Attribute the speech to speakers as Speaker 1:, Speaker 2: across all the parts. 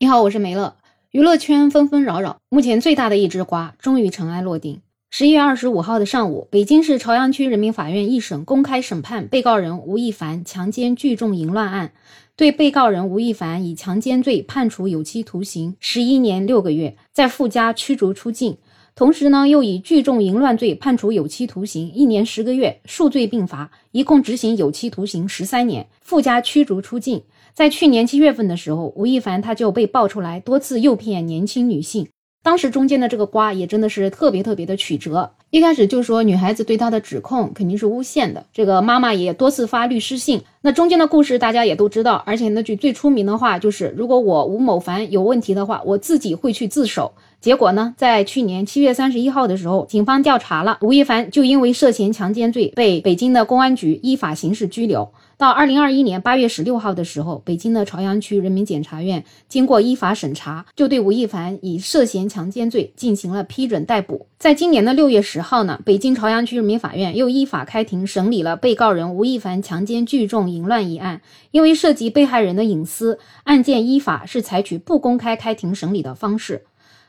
Speaker 1: 你好，我是梅乐。娱乐圈纷纷扰扰，目前最大的一只瓜终于尘埃落定。十一月二十五号的上午，北京市朝阳区人民法院一审公开审判被告人吴亦凡强奸聚众淫乱案，对被告人吴亦凡以强奸罪判处有期徒刑十一年六个月，再附加驱逐出境。同时呢，又以聚众淫乱罪判处有期徒刑一年十个月，数罪并罚，一共执行有期徒刑十三年，附加驱逐出境。在去年七月份的时候，吴亦凡他就被爆出来多次诱骗年轻女性，当时中间的这个瓜也真的是特别特别的曲折。一开始就说女孩子对他的指控肯定是诬陷的，这个妈妈也多次发律师信。那中间的故事大家也都知道，而且那句最出名的话就是：如果我吴某凡有问题的话，我自己会去自首。结果呢，在去年七月三十一号的时候，警方调查了吴亦凡，就因为涉嫌强奸罪被北京的公安局依法刑事拘留。到二零二一年八月十六号的时候，北京的朝阳区人民检察院经过依法审查，就对吴亦凡以涉嫌强奸罪进行了批准逮捕。在今年的六月十号呢，北京朝阳区人民法院又依法开庭审理了被告人吴亦凡强奸聚众淫乱一案。因为涉及被害人的隐私，案件依法是采取不公开开庭审理的方式。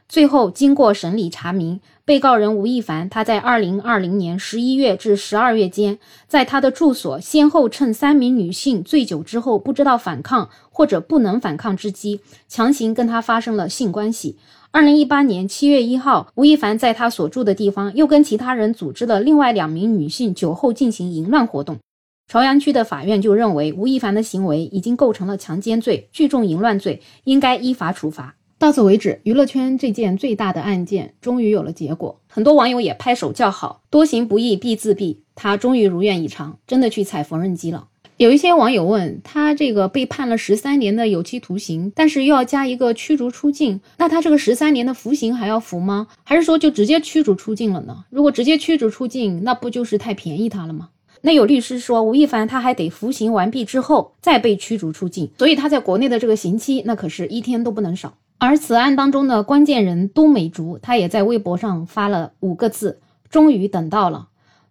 Speaker 1: 最后，经过审理查明，被告人吴亦凡他在二零二零年十一月至十二月间，在他的住所先后趁三名女性醉酒之后不知道反抗或者不能反抗之机，强行跟他发生了性关系。二零一八年七月一号，吴亦凡在他所住的地方又跟其他人组织了另外两名女性酒后进行淫乱活动。朝阳区的法院就认为，吴亦凡的行为已经构成了强奸罪、聚众淫乱罪，应该依法处罚。到此为止，娱乐圈这件最大的案件终于有了结果，很多网友也拍手叫好。多行不义必自毙，他终于如愿以偿，真的去踩缝纫机了。有一些网友问他，这个被判了十三年的有期徒刑，但是又要加一个驱逐出境，那他这个十三年的服刑还要服吗？还是说就直接驱逐出境了呢？如果直接驱逐出境，那不就是太便宜他了吗？那有律师说，吴亦凡他还得服刑完毕之后再被驱逐出境，所以他在国内的这个刑期那可是一天都不能少。而此案当中的关键人都美竹，她也在微博上发了五个字：“终于等到了。”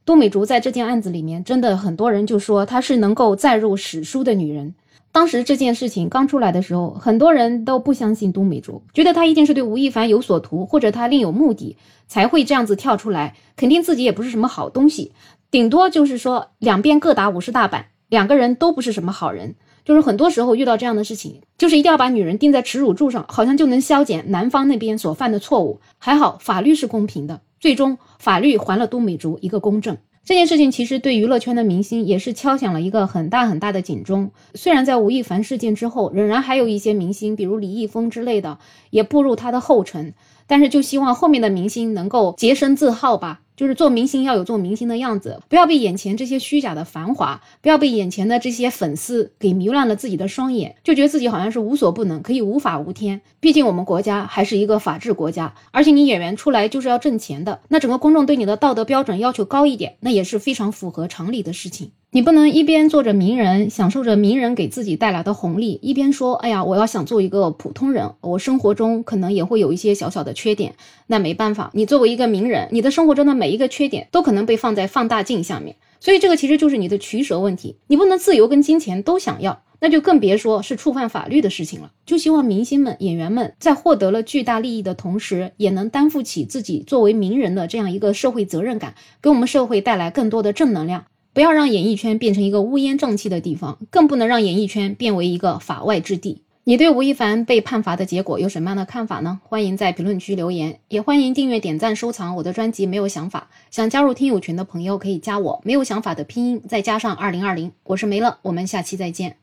Speaker 1: 都美竹在这件案子里面，真的很多人就说她是能够载入史书的女人。当时这件事情刚出来的时候，很多人都不相信都美竹，觉得她一定是对吴亦凡有所图，或者她另有目的才会这样子跳出来，肯定自己也不是什么好东西，顶多就是说两边各打五十大板，两个人都不是什么好人。就是很多时候遇到这样的事情，就是一定要把女人钉在耻辱柱上，好像就能消减男方那边所犯的错误。还好法律是公平的，最终法律还了都美竹一个公正。这件事情其实对娱乐圈的明星也是敲响了一个很大很大的警钟。虽然在吴亦凡事件之后，仍然还有一些明星，比如李易峰之类的，也步入他的后尘，但是就希望后面的明星能够洁身自好吧。就是做明星要有做明星的样子，不要被眼前这些虚假的繁华，不要被眼前的这些粉丝给迷乱了自己的双眼，就觉得自己好像是无所不能，可以无法无天。毕竟我们国家还是一个法治国家，而且你演员出来就是要挣钱的，那整个公众对你的道德标准要求高一点，那也是非常符合常理的事情。你不能一边做着名人，享受着名人给自己带来的红利，一边说：“哎呀，我要想做一个普通人，我生活中可能也会有一些小小的缺点。”那没办法，你作为一个名人，你的生活中的每一个缺点都可能被放在放大镜下面。所以这个其实就是你的取舍问题。你不能自由跟金钱都想要，那就更别说是触犯法律的事情了。就希望明星们、演员们在获得了巨大利益的同时，也能担负起自己作为名人的这样一个社会责任感，给我们社会带来更多的正能量。不要让演艺圈变成一个乌烟瘴气的地方，更不能让演艺圈变为一个法外之地。你对吴亦凡被判罚的结果有什么样的看法呢？欢迎在评论区留言，也欢迎订阅、点赞、收藏我的专辑。没有想法，想加入听友群的朋友可以加我，没有想法的拼音再加上二零二零，我是梅乐，我们下期再见。